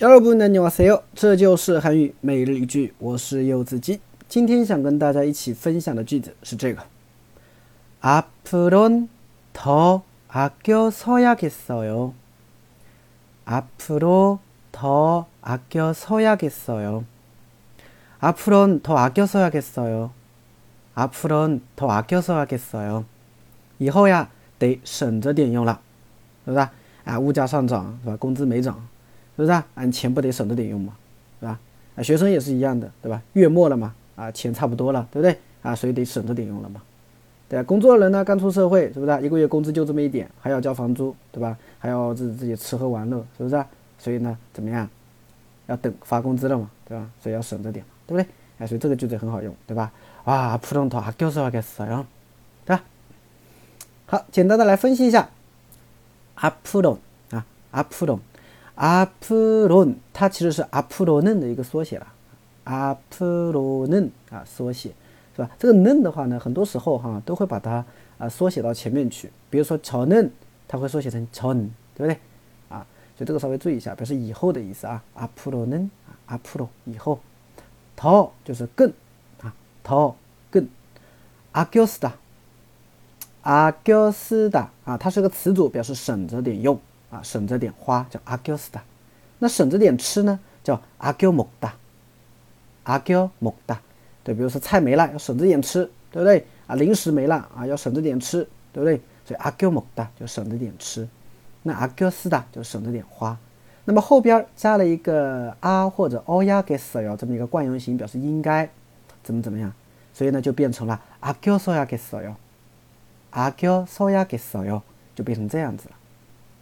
여러분 안녕하세요. 这就是韩语每日一句我是柚子鸡今天想跟大家一起分享的句子是这个 앞으론 더 아껴 써야겠어요. 앞으로 더 아껴 써야겠어요. 앞으론 더 아껴 써야겠어요. 앞으론 더 아껴 써야겠어요. 以后呀得省着点用了，对不对？啊，物价上涨是吧？工资没涨。 是不是啊？俺钱不得省着点用嘛，是吧？啊，学生也是一样的，对吧？月末了嘛，啊，钱差不多了，对不对？啊，所以得省着点用了嘛，对吧？工作人呢，刚出社会，是不是？一个月工资就这么一点，还要交房租，对吧？还要自自己吃喝玩乐，是不是？所以呢，怎么样？要等发工资了嘛，对吧？所以要省着点，对不对？哎，所以这个句子很好用，对吧？啊，普通话就是要给使用，对吧？好，简单的来分析一下，啊普通啊，啊普通。Apron，它其实是 Apron 的一个缩写了，Apron 啊缩写是吧？这个 N 的话呢，很多时候哈都会把它啊缩写到前面去，比如说 Chon，它会缩写成 Chon，对不对？啊，所以这个稍微注意一下，表示以后的意思啊。Apron，Apron，以后。더就是更啊，더更。阿껴서 다， 阿껴서다啊，它是个词组，表示省着点用。啊，省着点花叫阿胶斯达，那省着点吃呢叫阿胶木达，阿胶木达，对，比如说菜没了要省着点吃，对不对？啊，零食没了啊要省着点吃，对不对？所以阿胶木达就省着点吃，那阿胶斯达就省着点花。那么后边加了一个啊或者欧亚给斯哟这么一个惯用型，表示应该怎么怎么样，所以呢就变成了阿胶索亚给斯哟，阿胶索亚给斯哟，就变成这样子了。